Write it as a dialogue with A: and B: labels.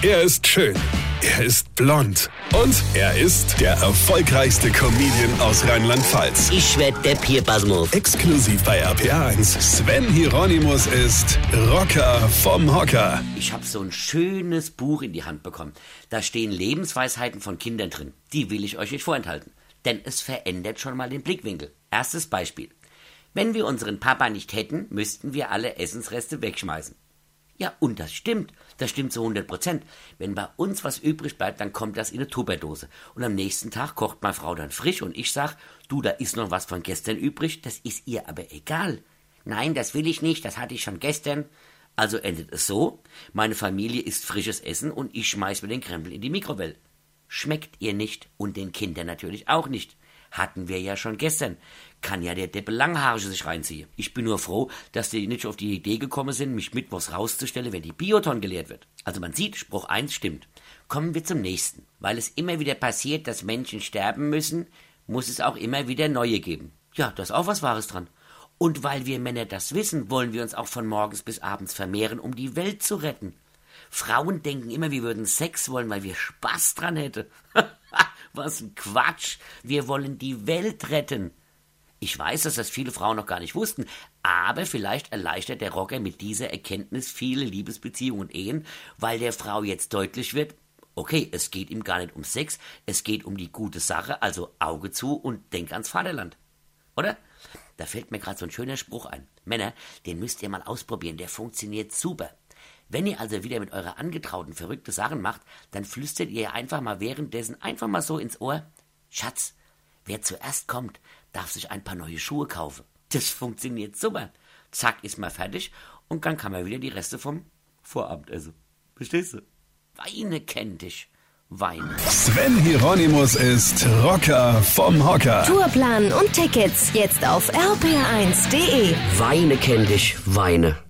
A: Er ist schön. Er ist blond. Und er ist der erfolgreichste Comedian aus Rheinland-Pfalz.
B: Ich werd der Pierpasmus.
A: Exklusiv bei RPA1. Sven Hieronymus ist Rocker vom Hocker.
B: Ich habe so ein schönes Buch in die Hand bekommen. Da stehen Lebensweisheiten von Kindern drin. Die will ich euch nicht vorenthalten. Denn es verändert schon mal den Blickwinkel. Erstes Beispiel. Wenn wir unseren Papa nicht hätten, müssten wir alle Essensreste wegschmeißen. Ja, und das stimmt. Das stimmt zu 100 Prozent. Wenn bei uns was übrig bleibt, dann kommt das in eine Tupperdose. Und am nächsten Tag kocht meine Frau dann frisch und ich sag, du, da ist noch was von gestern übrig, das ist ihr aber egal. Nein, das will ich nicht, das hatte ich schon gestern. Also endet es so, meine Familie isst frisches Essen und ich schmeiß mir den Krempel in die Mikrowelle. Schmeckt ihr nicht und den Kindern natürlich auch nicht. Hatten wir ja schon gestern. Kann ja der Deppe Langhaarige sich reinziehen. Ich bin nur froh, dass die nicht auf die Idee gekommen sind, mich mittwochs rauszustellen, wenn die Bioton geleert wird. Also man sieht, Spruch 1 stimmt. Kommen wir zum nächsten. Weil es immer wieder passiert, dass Menschen sterben müssen, muss es auch immer wieder neue geben. Ja, da ist auch was Wahres dran. Und weil wir Männer das wissen, wollen wir uns auch von morgens bis abends vermehren, um die Welt zu retten. Frauen denken immer, wir würden Sex wollen, weil wir Spaß dran hätten. Was ein Quatsch. Wir wollen die Welt retten. Ich weiß, dass das viele Frauen noch gar nicht wussten, aber vielleicht erleichtert der Rocker mit dieser Erkenntnis viele Liebesbeziehungen und Ehen, weil der Frau jetzt deutlich wird, okay, es geht ihm gar nicht um Sex, es geht um die gute Sache, also Auge zu und denk ans Vaterland. Oder? Da fällt mir gerade so ein schöner Spruch ein. Männer, den müsst ihr mal ausprobieren, der funktioniert super. Wenn ihr also wieder mit eurer Angetrauten verrückte Sachen macht, dann flüstert ihr einfach mal währenddessen einfach mal so ins Ohr, Schatz, wer zuerst kommt, darf sich ein paar neue Schuhe kaufen. Das funktioniert super. Zack, ist mal fertig und dann kann man wieder die Reste vom Vorabend essen. Verstehst du? Weine kennt dich. Weine.
A: Sven Hieronymus ist Rocker vom Hocker.
C: Tourplan und Tickets jetzt auf rpr1.de.
B: Weine kennt dich. Weine.